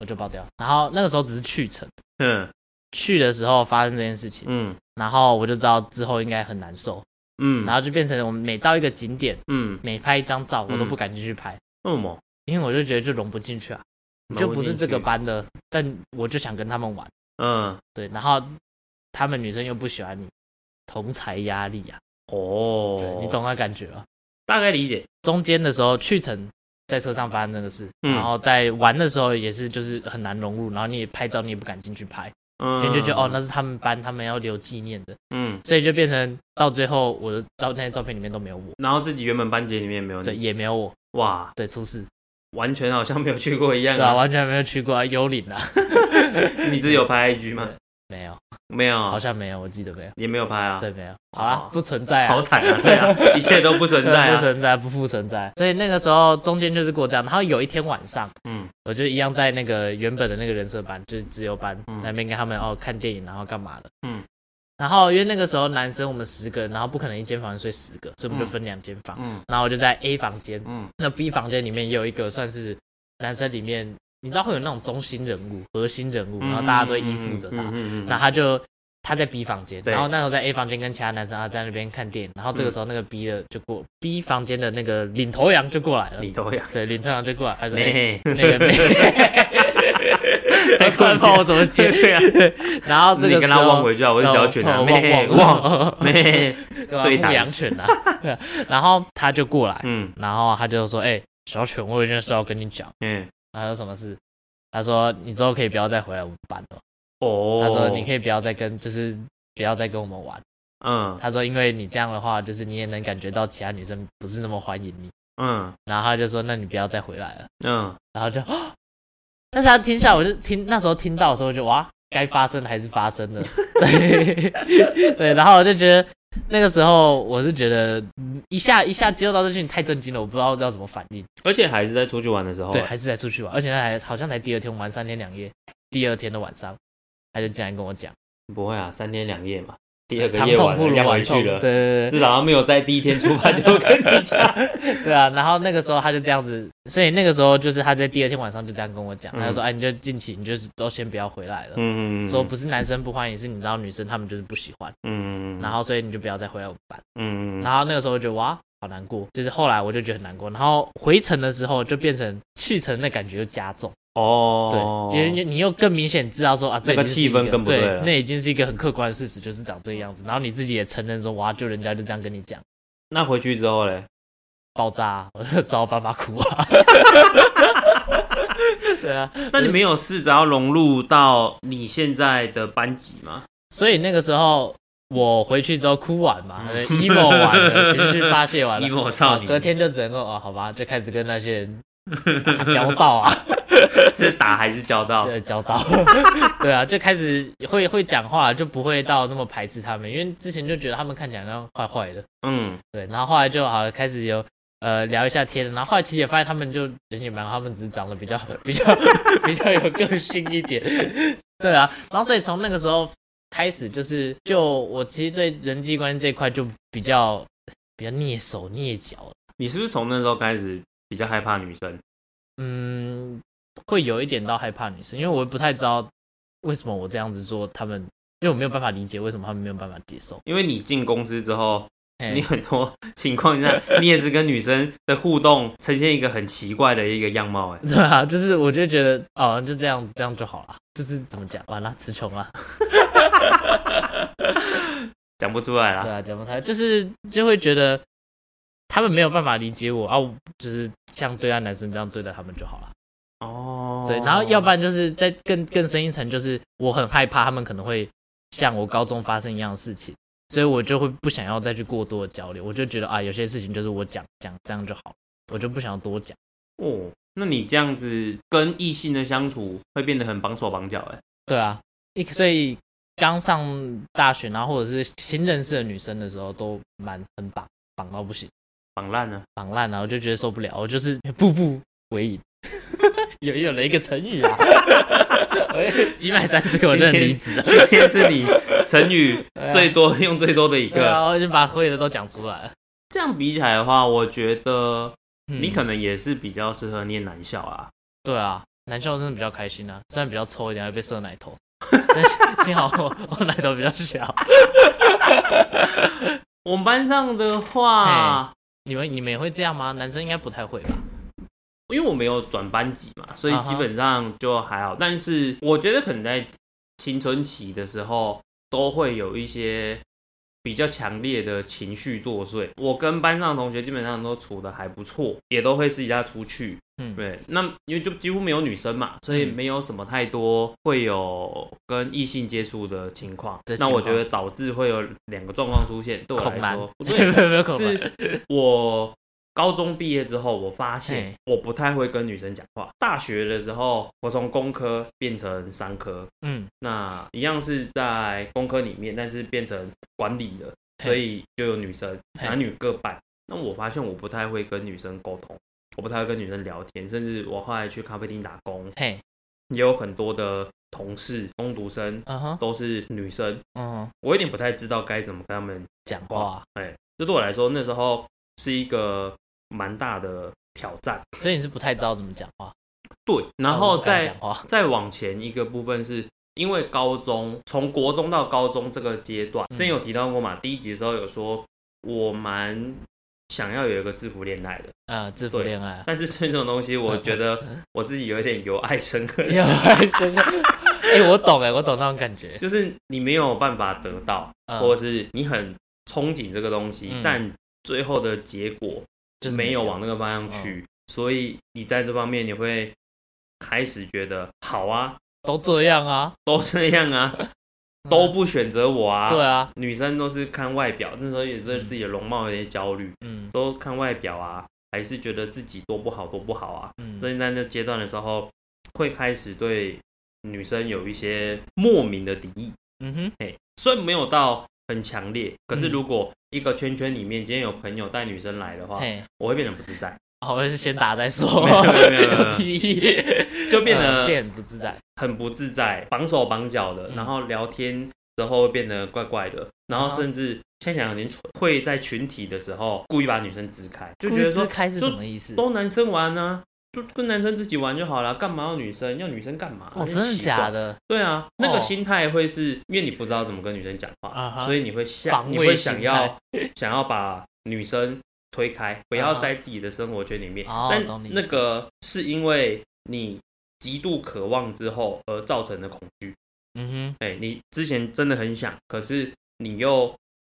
我就爆掉。然后那个时候只是去程，嗯。去的时候发生这件事情，嗯然后我就知道之后应该很难受，嗯，然后就变成我们每到一个景点，嗯，每拍一张照，我都嗯不敢进去拍，为什么？因为我就觉得就融不进去啊，你就不是这个班的，但我就想跟他们玩，嗯，对，然后他们女生又不喜欢你，同才压力啊，哦。对，你懂那感觉吗？大概理解。中间的时候去程在车上发生这个事，嗯。然后在玩的时候也是就是很难融入，然后你也拍照你也不敢进去拍，嗯，因为就觉得哦那是他们班，他们要留纪念的，嗯，所以就变成到最后我的照那些照片里面都没有我，然后自己原本班级里面没有对，也没有我，哇，对，出事，完全好像没有去过一样对啊，啊。完全没有去过啊，幽灵啊，[laughs] 你只有拍 IG 吗？没有，没有。啊，好像没有，我记得没有，也没有拍啊。对，没有，好啦哦，不存在啊，好惨啊，对啊，[laughs] 一切都不存在不啊。存在，不复存在。所以那个时候中间就是过这样，然后有一天晚上，嗯。我就一样在那个原本的那个人设班，就是自由班、嗯。那边跟他们哦看电影，然后干嘛的。嗯。然后因为那个时候男生我们十个人，然后不可能一间房睡十个，所以我们就分两间房。嗯。然后我就在 A 房间，嗯。那 B 房间里面也有一个算是男生里面，你知道会有那种中心人物、核心人物，然后大家都依附着他。嗯嗯那他就他在 B 房间，然后那时候在 A 房间跟其他男生啊在那边看电影，然后这个时候那个 B 的就过、B 房间的那个领头羊就过来了，领头羊，对，领头羊就过来，他说：“哎、没，那个妹，[laughs] 哎，突然不知道我怎么接。对啊，然后这个你跟他望回去啊，我是小 [laughs] 犬啊，哦没望望望没，对吧？对谈牧羊犬啊，然后他就过来，嗯。然后他就说：“哎、小犬，我有一件事要跟你讲。嗯，”他说：“什么事？”他说：“你之后可以不要再回来我们班了。”哦，他说：“你可以不要再跟，就是不要再跟我们玩。”嗯他说：“因为你这样的话，就是你也能感觉到其他女生不是那么欢迎你。嗯”然后他就说：“那你不要再回来了。嗯，”然后就，但是他听下来，我就听那时候听到的时候就哇，该发生的还是发生了，[laughs] 对 [laughs] 对，然后我就觉得那个时候我是觉得嗯一下一下接受到这讯息太震惊了，我不知道要怎么反应，而且还是在出去玩的时候，对，还是在出去玩，而且那还好像才第二天，我们玩三天两夜，第二天的晚上他就进来跟我讲，不会啊，三天两夜嘛，第二个长夜晚痛不如要回晚痛，去了，对对对至少他没有在第一天出发就跟你讲，[laughs] 对啊，然后那个时候他就这样子，所以那个时候就是他在第二天晚上就这样跟我讲，他就说：“哎，你就近期你就是都先不要回来了。”嗯嗯，说不是男生不欢迎，是你知道女生他们就是不喜欢，嗯，然后所以你就不要再回来我们班。嗯，然后那个时候就哇，好难过，就是后来我就觉得很难过，然后回程的时候就变成去程的感觉就加重，哦，对，因为你又更明显知道说啊，这那个气氛更不对了。那已经是一个很客观的事实，就是长这个样子，然后你自己也承认说哇，就人家就这样跟你讲，那回去之后嘞，爆炸、啊，我就找我爸爸哭啊，[laughs] 对啊，那你没有试着要融入到你现在的班级吗？所以那个时候我回去之后哭完嘛、嗯。e m o 完了，情绪发泄完了。[laughs] emo 少女。隔天就只能够哦，好吧，就开始跟那些人打交道啊，[laughs] 是打还是交道？对，交道，[laughs] 对啊，就开始会会讲话，就不会到那么排斥他们，因为之前就觉得他们看起来好像坏坏的，嗯，对，然后后来就好开始有。呃，聊一下天，然后后来其实也发现他们就人也蛮好，他们只是长得比较 [laughs] 比较比较有个性一点，对啊，然后所以从那个时候开始，就是就我其实对人际关系这块就比较比较蹑手蹑脚了，你是不是从那时候开始比较害怕女生？嗯，会有一点到害怕女生，因为我不太知道为什么我这样子做，他们因为我没有办法理解为什么他们没有办法接受，因为你进公司之后，你很多 [laughs] 情况下，你也是跟女生的互动呈现一个很奇怪的一个样貌，[laughs] 哎，对啊，就是我就觉得哦，就这样这样就好了，就是怎么讲，完了词穷了。讲不出来啦。对啊，讲不出来，就是就会觉得他们没有办法理解我啊，我就是像对待男生这样对待他们就好了。哦，对，然后要不然就是在更更深一层，就是我很害怕他们可能会像我高中发生一样的事情，所以我就会不想要再去过多的交流，我就觉得啊，有些事情就是我讲讲这样就好，我就不想要多讲。哦，那你这样子跟异性的相处会变得很绑手绑脚哎。对啊，一所以刚上大学，然后或者是新认识的女生的时候，都蛮很绑绑到不行，绑烂了，绑烂了，我就觉得受不了，我就是步步为营。[laughs] 有有了一个成语啊，[laughs] 几百三十个我认离职了，今天是你成语最多用最多的一个。对啊，我就把会的都讲出来了。这样比起来的话，我觉得嗯你可能也是比较适合念男校啊。对啊，男校真的比较开心啊，虽然比较臭一点，还被射奶头，[laughs] 但幸好我我奶头比较小。我们班上的话，你们你们也会这样吗？男生应该不太会吧？因为我没有转班级嘛，所以基本上就还好。但是我觉得可能在青春期的时候，都会有一些比较强烈的情绪作祟。我跟班上的同学基本上都处的还不错，也都会私底下出去。嗯，对，那因为就几乎没有女生嘛，所以嗯没有什么太多会有跟异性接触的情况。那我觉得导致会有两个状况出现，对我来说，不没有对，[laughs] 没有恐男，是我高中毕业之后，我发现我不太会跟女生讲话。大学的时候，我从工科变成商科，嗯，那一样是在工科里面，但是变成管理的，所以就有女生，男女各半。那我发现我不太会跟女生沟通，我不太会跟女生聊天，甚至我后来去咖啡厅打工，嘿，也有很多的同事、工读生都是女生，嗯哼，我有点不太知道该怎么跟他们讲话，哎，这对我来说那时候是一个蛮大的挑战。所以你是不太知道怎么讲话，对，然后再讲话，再往前一个部分是。因为高中从国中到高中这个阶段，嗯。之前有提到过嘛，第一集的时候有说我蛮想要有一个制服恋爱的，啊，制服对恋爱，但是这种东西，我觉得 [laughs] 我自己有一点由爱生恨，有爱生，[laughs] 哎，我懂哎，我懂那种感觉，就是你没有办法得到，嗯。或者是你很憧憬这个东西，嗯。但最后的结果就是没有往那个方向去，所以你在这方面你会开始觉得好啊，都这样啊，都这样啊，[laughs] 都不选择我啊，对啊，女生都是看外表，那时候也对自己的容貌有些焦虑，嗯都看外表啊，还是觉得自己多不好多不好啊，嗯所以在那阶段的时候，会开始对女生有一些莫名的敌意。嗯哼，嘿，虽然没有到很强烈，可是嗯如果一个圈圈里面今天有朋友带女生来的话，我会变得不自在，好，我是先打再说，[laughs] 没有没有提议，就变得呃变不自在，很不自在，绑手绑脚的，嗯。然后聊天之后会变得怪怪的，然后啊甚至现在想有点蠢，会在群体的时候故意把女生支开，就觉得说支开是就什么意思？都男生玩呢、就跟男生自己玩就好了，干嘛要女生？要女生干嘛？哦，真的假？的？对啊，那哦个心态会是因为你不知道怎么跟女生讲话，啊所以你会想，你会想要想要把女生推开，不要在自己的生活圈里面。哦但那个是因为你极度渴望之后而造成的恐惧。嗯哼哎、你之前真的很想，可是你又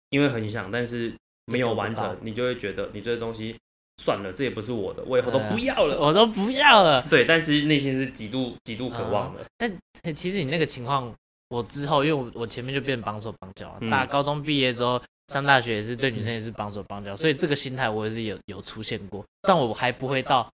因为很想，但是没有完成你就会觉得你这个东西算了，这也不是我的，我以后都不要哼，了。我都不要了。对，但其实内心是极度极度渴望的。但其实你那个情况，我之后因为我我前面就变绑手绑脚，嗯大高中毕业之后上大学也是对女生也是绑手绑脚，所以这个心态我也是有有出现过，但我还不会到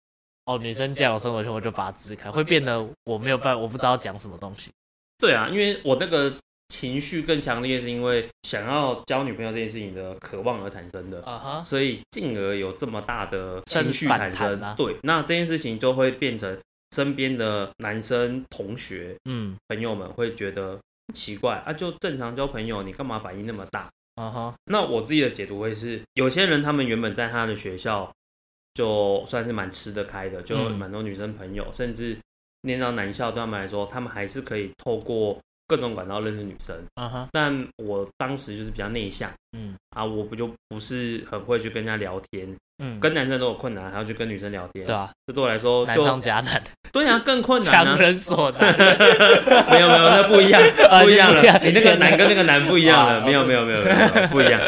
哦女生这样的生活圈我就把它支开，会变得我没有办法，我不知道讲什么东西。对啊，因为我那个情绪更强烈，是因为想要交女朋友这件事情的渴望而产生的。啊哈，所以进而有这么大的情绪产生。对，那这件事情就会变成身边的男生同学嗯，朋友们会觉得奇怪啊，就正常交朋友，你干嘛反应那么大？啊哈，那我自己的解读会是，有些人他们原本在他的学校就算是蛮吃得开的，就蛮多女生朋友，甚至念到男校对他们来说，他们还是可以透过各种管道认识女生。啊哈，但我当时就是比较内向嗯啊，我不就不是很会去跟人家聊天，嗯，跟男生都有困难，还要去跟女生聊天，对啊，这对我来说难就上加难，对啊，更困难 [laughs] 强啊。人所难。[laughs] 没有没有，那不一样，[laughs] 啊不一样了。你那个男跟那个男不一样了，啊没有没有没有没有不一样。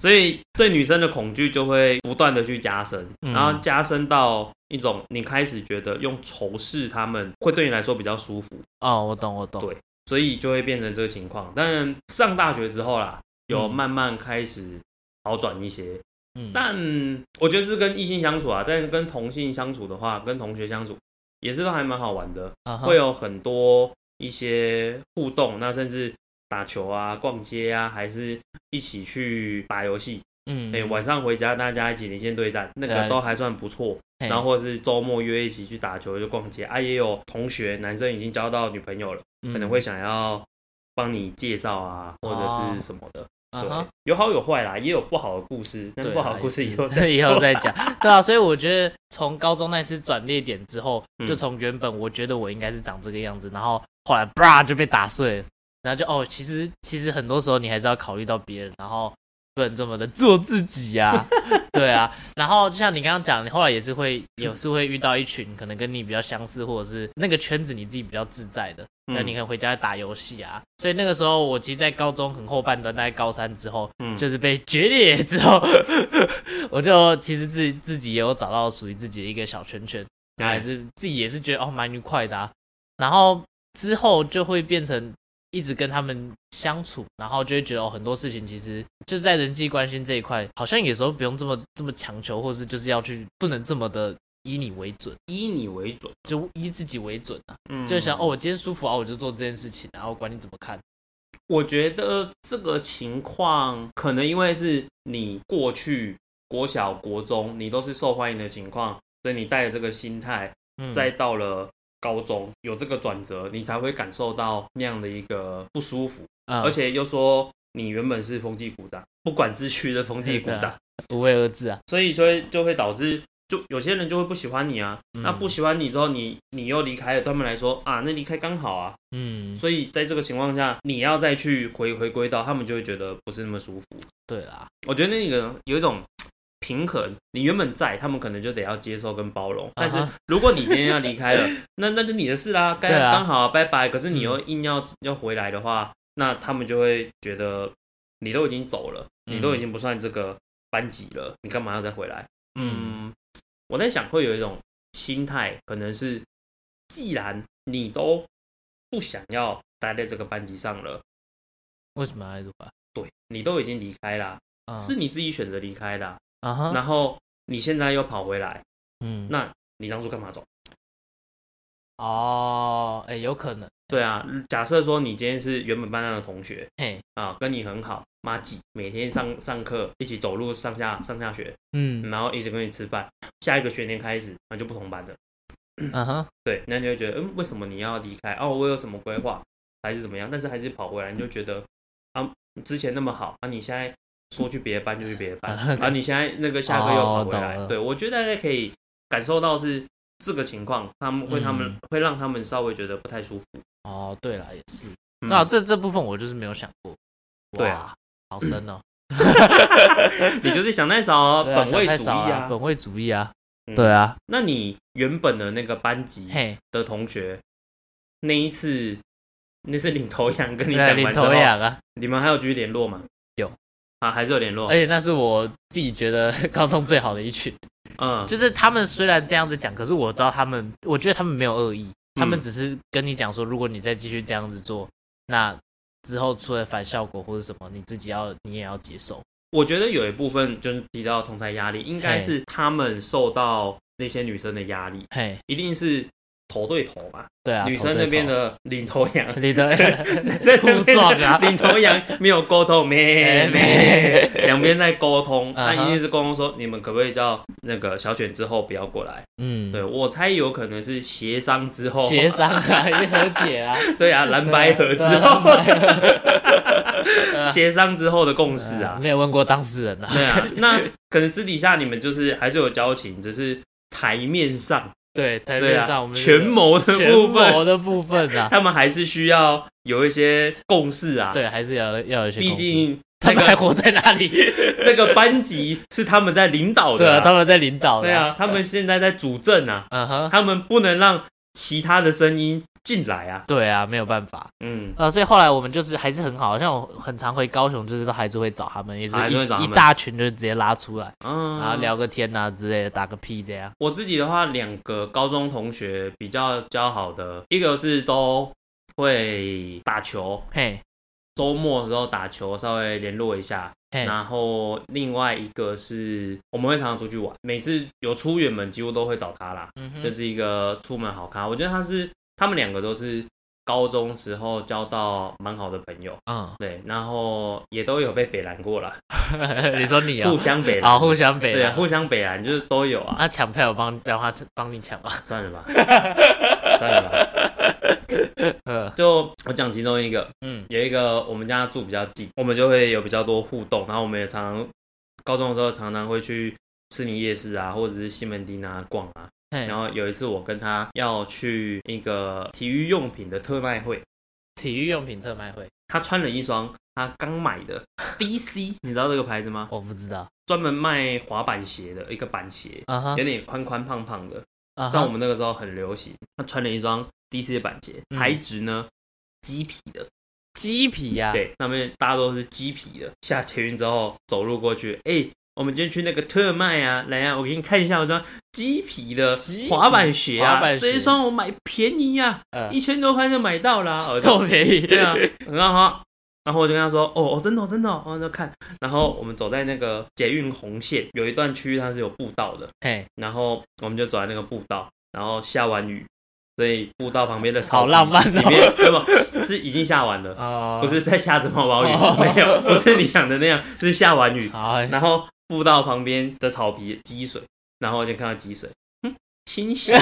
所以对女生的恐惧就会不断的去加深，嗯然后加深到一种你开始觉得用仇视他们会对你来说比较舒服，哦，我懂，我懂。对所以就会变成这个情况。但上大学之后啦，有嗯慢慢开始好转一些，嗯，但我觉得是跟异性相处啊，但是跟同性相处的话，跟同学相处也是都还蛮好玩的，啊哈。会有很多一些互动，那甚至打球啊、逛街啊，还是一起去打游戏。嗯，哎、晚上回家大家一起连线对战，那个都还算不错。然后或者是周末约一起去打球、就逛街。啊，也有同学男生已经交到女朋友了，嗯可能会想要帮你介绍啊，或者哦是什么的。对啊哈，有好有坏啦，也有不好的故事，但不好的故事以后再以后再讲。对啊，所以我觉得从高中那次转捩点之后，嗯就从原本我觉得我应该是长这个样子，然后后来叭就被打碎了，然后就哦，其实其实很多时候你还是要考虑到别人，然后不能这么的做自己呀、[laughs] 对啊。然后就像你刚刚讲，你后来也是会也是会遇到一群可能跟你比较相似，或者是那个圈子你自己比较自在的，那、嗯你可以回家打游戏啊。所以那个时候我其实，在高中很后半段，大概高三之后，嗯。就是被决裂之后，[laughs] 我就其实自自己也有找到属于自己的一个小圈圈，然后也是自己也是觉得哦蛮愉快的、啊，然后之后就会变成一直跟他们相处，然后就会觉得哦很多事情其实就在人际关系这一块，好像有时候不用这么这么强求，或是就是要去不能这么的以你为准，以你为准，就以自己为准啊，嗯就想哦我今天舒服啊，我就做这件事情，然后管你怎么看，我觉得这个情况可能因为是你过去国小、国中你都是受欢迎的情况，所以你带着这个心态，嗯，再到了高中有这个转折，你才会感受到那样的一个不舒服，嗯。而且又说你原本是风纪股长，不管之区的风纪股长，无为而治啊，所以就会就会导致。就有些人就会不喜欢你啊，嗯。那不喜欢你之后，你你又离开了，对他们来说啊，那离开刚好啊，嗯，所以在这个情况下，你要再去回回归到，他们就会觉得不是那么舒服。对啦，我觉得那个有一种平衡，你原本在，他们可能就得要接受跟包容。但是如果你今天要离开了，[laughs] 那那就你的事啦，该刚好、拜拜。可是你又硬要、要回来的话，那他们就会觉得你都已经走了，嗯你都已经不算这个班级了，你干嘛要再回来？嗯嗯，我在想会有一种心态，可能是既然你都不想要待在这个班级上了，为什么要入啊？对你都已经离开啦，啊是你自己选择离开的啊、啊哈，然后你现在又跑回来，嗯，那你当初干嘛走？哦，哎，有可能，对啊，假设说你今天是原本班上的同学嘿，啊，跟你很好，妈几每天上上课一起走路上下上下学，嗯然后一直跟你吃饭，下一个学年开始那就不同班了。嗯哼，[clears throat] 对，那你会觉得，嗯，为什么你要离开？哦，我有什么规划，还是怎么样？但是还是跑回来，你就觉得啊，之前那么好啊，你现在说去别的班就去别的班 [laughs] 啊，你现在那个下课又跑回来，哦对我觉得大家可以感受到是这个情况，他们会他们、嗯。会让他们稍微觉得不太舒服。哦，对了，也是，嗯。那这这部分我就是没有想过，对啊，好深哦，[laughs] 你就是想太少哦，[laughs] 啊本位主义啊。本位主义啊，嗯。对啊，那你原本的那个班级嘿，的同学，那一次那是领头羊跟你讲完之后头，羊啊，你们还有继续联络吗？有啊，还是有联络而。且那是我自己觉得 [laughs] 高中最好的一群，嗯，就是他们虽然这样子讲，可是我知道他们，我觉得他们没有恶意，他们嗯只是跟你讲说，如果你再继续这样子做，那之后出了反效果或者什么，你自己要你也要接受。我觉得有一部分就是提到同台压力，应该是他们受到那些女生的压力，嘿，一定是头对头嘛。对啊，女生那边的领头羊，你的男生那互撞啊，的 [laughs] 领头羊没有沟通，咩哎咩，两边在沟通，那一定是沟通说，你们可不可以叫那个小卷之后不要过来？嗯，对我猜有可能是协商之后，协商啊，已经和解啊，[laughs] 对啊，蓝白合之后，[laughs] 协商之后的共识啊，没有问过当事人啊，对啊，那可能私底下你们就是还是有交情，只是台面上，对，台对面上我们啊，权谋的部分，权谋的部分啊，[laughs] 他们还是需要有一些共识啊。[laughs] 对，还是要要有一些毕竟他那个们还活在那里？[laughs] 那个班级是他们在领导的对啊，他们在领导的，对啊，他们现在在主政啊，嗯哼，他们不能让其他的声音进来啊。对啊，没有办法。嗯，呃，所以后来我们就是还是很好，像我很常回高雄，就是都还是会找他们，也是一一大群就是直接拉出来，嗯，然后聊个天啊之类的，打个屁这样。我自己的话，两个高中同学比较交好的，一个是都会打球，嘿，周末的时候打球稍微联络一下，嘿，然后另外一个是我们会常常出去玩，每次有出远门几乎都会找他啦，嗯哼，这是一个出门好咖。我觉得他是他们两个都是高中时候交到蛮好的朋友，嗯，对，然后也都有被北拦过了，[laughs] 你说你啊？互，相北拦，好，互相北对啊，啊。互相北拦就是都有啊，那抢票我帮让他帮你抢吧。算了吧，[laughs] 算了吧。呃，就我讲其中一个，嗯。有一个我们家住比较近，我们就会有比较多互动，然后我们也常常高中的时候常常会去士林夜市啊，或者是西门町啊逛啊。嘿然后有一次我跟他要去一个体育用品的特卖会，体育用品特卖会，他穿了一双他刚买的 [laughs] DC，你知道这个牌子吗？我不知道。专门卖滑板鞋的一个板鞋，有，点宽宽胖胖的，啊在我哈，们那个时候很流行。他穿了一双 DC 的板鞋，嗯材质呢鸡皮的，鸡皮呀，对，上面大家都是鸡皮的。下捷运之后走路过去，哎、我们今天去那个特卖啊，来啊，我给你看一下我这双鸡皮的滑板鞋啊，滑板鞋这一双我买便宜呀、呃一千多块就买到啦。[laughs] 我这么便宜，对啊，很好。然后我就跟他说：“哦哦，真的、哦、真的、哦，我就看。”然后我们走在那个捷运红线，有一段区域它是有步道的，嘿，然后我们就走在那个步道，然后下完雨，所以步道旁边的草好浪漫里哦。面没有是已经下完了，哦，不是在下着毛毛雨，哦没有，不是你想的那样，是下完雨，好，然后步道旁边的草皮积水，然后我就看到积水，嗯，[laughs] 新鞋，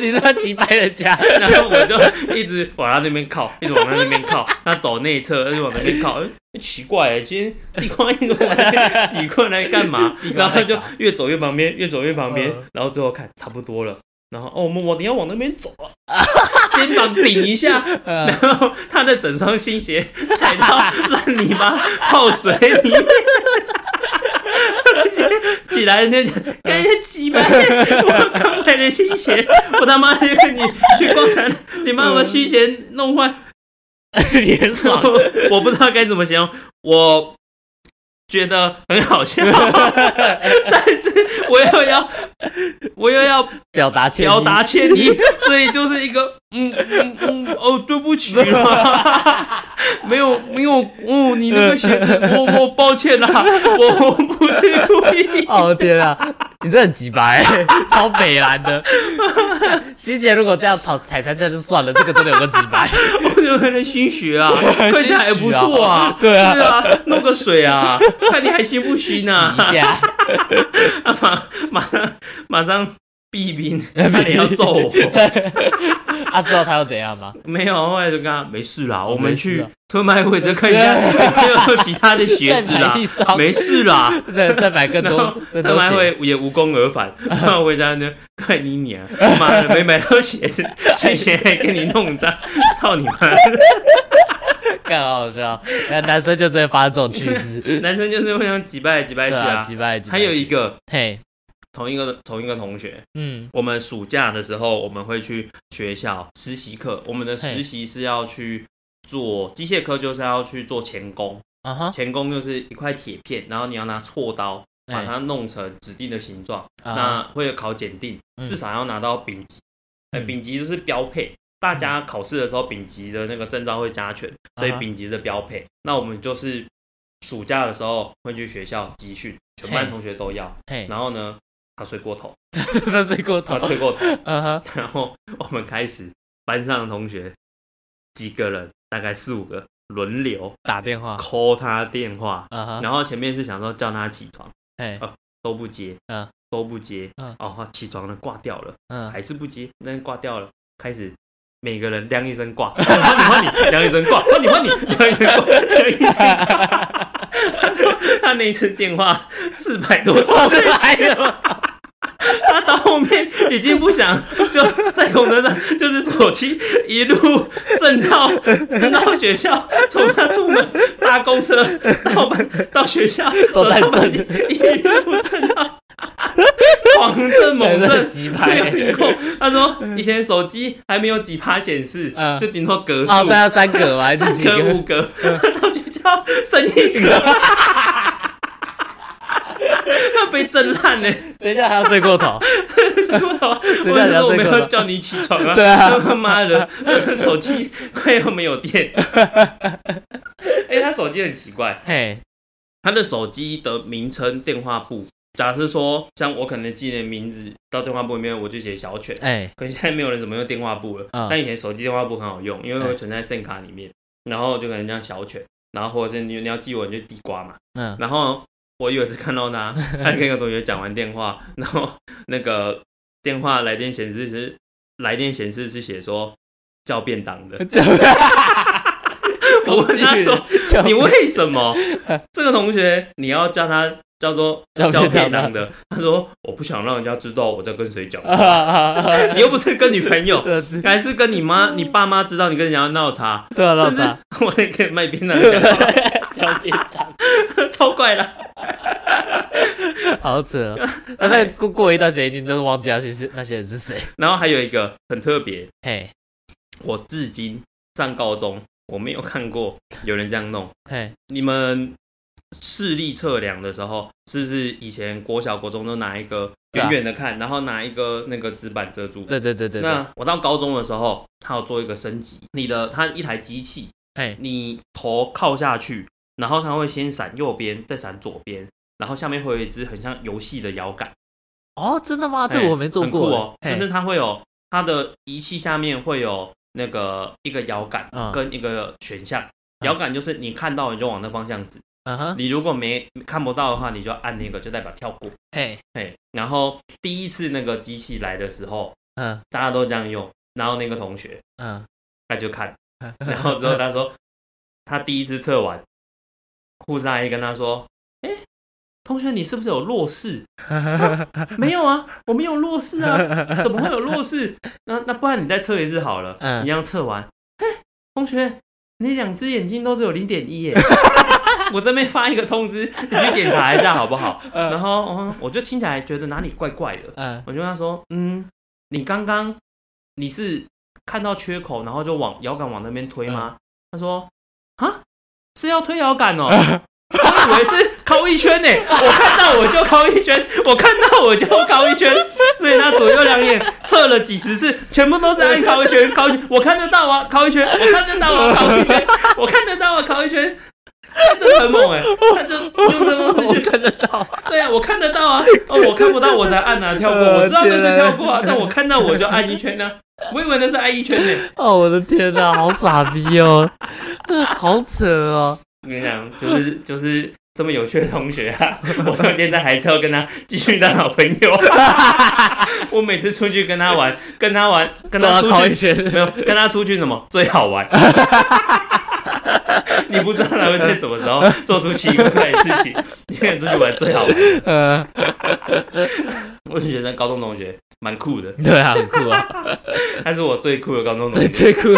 你这么击败人家，[laughs] 然后我就一直往他那边靠，一直往他那边靠，[laughs] 他走内侧，就往那边靠，哎奇怪欸，今天地瓜一直往那边挤过来干嘛？然后就越走越旁边，越走越旁边嗯，然后最后看差不多了。然后哦，我们往你要往那边走了，肩膀顶一下，呃然后他的整双新鞋踩到烂泥巴泡水里。面，[laughs] 起来人家讲，该鸡巴，[laughs] 我刚买的新鞋，我他妈就跟你去逛城，[laughs] 你把我新鞋弄坏，你很爽，我我不知道该怎么形容，我觉得很好笑，[laughs] 但是我又要我又要表达歉意。表达歉意，所以就是一个嗯嗯嗯哦，对不起 [laughs] 啦，没有没有哦，你那个鞋子，我我抱歉啦，我我不是故意。哦天啊，你这很鸡白，超北蓝的。[laughs] 希姐如果这样踩踩三下就算了，这个真的有个鸡白。[laughs] 我有可能新学啊，看起来还不错啊，[laughs] 对啊对啊，弄个水啊，看你还心不心呢啊？一下，啊马马上马上避兵，差点要揍我。啊，知道他要怎样吗？没有，后来就跟他没事啦，我们去啊特卖会再看一下有没有其他的鞋子啦没事啦。再再买更多，更特。卖会也无功而返，[laughs] 然后回家呢，[laughs] 看你娘，妈的没买到鞋子，新鞋还给你弄脏，操你妈！更好笑，那 [laughs] 男生就是会发生这种趣事。男生就是会想挤掰来挤掰去啊，啊。击败击败。还有一个嘿，同一个同一个同学，嗯，我们暑假的时候我们会去学校实习课，我们的实习是要去做机械科，就是要去做钳工，啊哈，钳工就是一块铁片，然后你要拿锉刀把哎它弄成指定的形状，啊那会有考检定，嗯。至少要拿到丙级。哎，嗯丙级就是标配，大家考试的时候丙级的那个证照会加权，所以丙级的标配。那我们就是暑假的时候会去学校集训，全班同学都要。嘿，然后呢，[laughs] 他睡过头，他睡过头。他。睡过头，嗯哼，然后我们开始班上的同学几个人，大概四五个轮流打电话。call 他电话，然后前面是想说叫他起床，嘿，都不接，嗯，都不接，嗯。哦，起床了，挂掉了，嗯，还是不接，那挂掉了，开始每个人亮 [laughs] 一声挂，换你换你，亮一声挂，换你换你，亮一声挂，亮一声挂。他说他那一次电话四百多通，我是来的。他到后面已经不想就在公车上，就是手机一路震到震到学校，从他出门搭公车到班到学校，都在走到班震里一路震到狂震猛震，几排没有听过。他说以前手机还没有几趴显示，嗯 [laughs] 就顶多格数，哦，对啊，三格嘛，还是 [laughs] 三？格五格，然后就叫剩一格，他被震烂了。[laughs] 谁叫还要睡过头？[laughs] 睡过头，谁我叫你要说我们睡过头？要叫你起床啊！对啊他妈的，[laughs] 手机快要没有电。哎、他手机很奇怪，嘿，他的手机的名称电话簿，假设说像我可能记你的名字到电话簿里面，我就写小犬。哎，可是现在没有人怎么用电话簿了，嗯但以前手机电话簿很好用，因为会存在 SIM 卡里面，然后就可能这样小犬，然后或者是你你要记我你就地瓜嘛，嗯，然后我有一次看到他，[laughs] 他跟一个同学讲完电话，然后那个电话来电显示是来电显示是写说叫便当的，[laughs] 我问他说你为什么？这个同学你要叫他叫做叫叫便当的？他说我不想让人家知道我在跟谁讲 [laughs] 你又不是跟女朋友。对还是跟你妈、你爸妈知道你跟人家闹他，对啊，老甚至张我那个卖便当 [laughs] 超怪的。好扯哦。那那过过一段时间，一定都是忘记那些是那些人是谁。然后还有一个很特别，嘿，我至今上高中我没有看过有人这样弄。嘿，你们视力测量的时候，是不是以前国小、国中都拿一个远远的看，然后拿一个那个纸板遮住？对对对对对，那我到高中的时候，他有做一个升级，你的它一台机器，哎，你头靠下去，然后它会先闪右边，再闪左边，然后下面会有一只很像游戏的摇杆。哦，真的吗？这个我没做过很酷过哦，嘿。就是它会有它的仪器下面会有那个一个摇杆嗯跟一个选项，嗯摇杆就是你看到你就往那方向指，嗯哼，你如果没看不到的话，你就按那个就代表跳过。嘿，嘿，然后第一次那个机器来的时候，嗯大家都这样用，然后那个同学嗯，他就看，然后之后他说他第一次测完，护士阿姨跟他说：“哎、同学，你是不是有弱视？” [laughs] 没有啊，我没有弱视啊，[laughs] 怎么会有弱视？那那不然你再测一次好了，嗯你这样测完，哎、同学，你两只眼睛都只有零点一耶。[laughs] 我这边发一个通知，你去检查一下好不好？嗯然后，嗯，我就听起来觉得哪里怪怪的，嗯，我就跟他说，嗯，你刚刚你是看到缺口，然后就往摇杆往那边推吗？他说，啊，是要推摇杆哦。我以为是敲一圈呢，我看到我就敲一圈，我看到我就敲一圈，所以他左右两眼测了几十次，全部都是按敲一圈，敲一圈，我看得到啊，敲一圈，我看得到啊，敲一圈，我看得到啊，敲一圈，[laughs] 真的很猛哎，[laughs] 他就用这方式去看得到，对啊，我看得到啊，哦，我看不到我才按啊，跳过，呃 [laughs] 我知道那是跳过啊，但我看到我就按一圈呢、我以为那是按一圈呢、哦，我的天哪，好傻逼哦，好扯哦，我跟你讲，就是就是这么有趣的同学啊，我到现在还是要跟他继续当好朋友。我每次出去跟他玩，跟他玩，跟他出去，圈，没有跟他出去什么最好玩。[laughs] 你不知道他会在什么时候 [laughs] 做出奇怪的事情，[laughs] 你跟他出去玩最好玩。呃，我就觉得高中同学蛮酷的，对啊，很酷啊，他是我最酷的高中同对，学。最酷，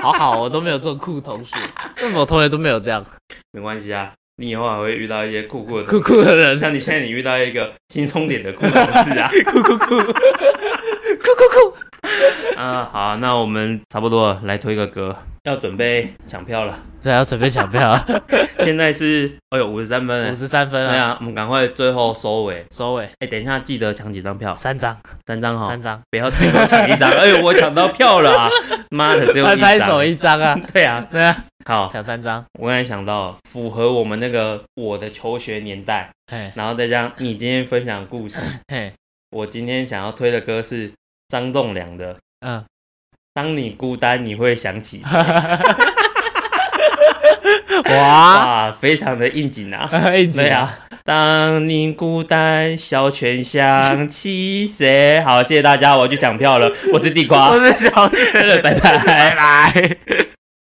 好好，我都没有这种酷同学，为什么我同学都没有这样？没关系啊，你以后还会遇到一些酷酷的酷酷的人？像你现在你遇到一个轻松点的酷同事啊，酷酷酷，酷酷酷，[laughs] 啊，好，那我们差不多了，来推个歌，要准备抢票了。对，要准备抢票。啊，[laughs] 现在是，哎呦，五十三分。五十三分啊，对啊，我们赶快最后收尾。收尾。哎，等一下记得抢几张票，三张，三张哈三，张，不要再给我抢一张。哎呦，我抢到票了啊！[laughs] 妈的，只有拍一张。拍手一张啊，对啊，对啊，好，抢三张，我刚才想到，符合我们那个我的求学年代，嘿，然后再加上你今天分享的故事，嘿，我今天想要推的歌是张栋梁的《嗯，当你孤单，你会想起谁》。[laughs] 哇，哇，非常的应景啊！[laughs] 一起对，啊，当你孤单，小泉想起谁？好，谢谢大家，我要去抢票了。我是地瓜 [laughs] 我，是小泉，拜拜。拜拜。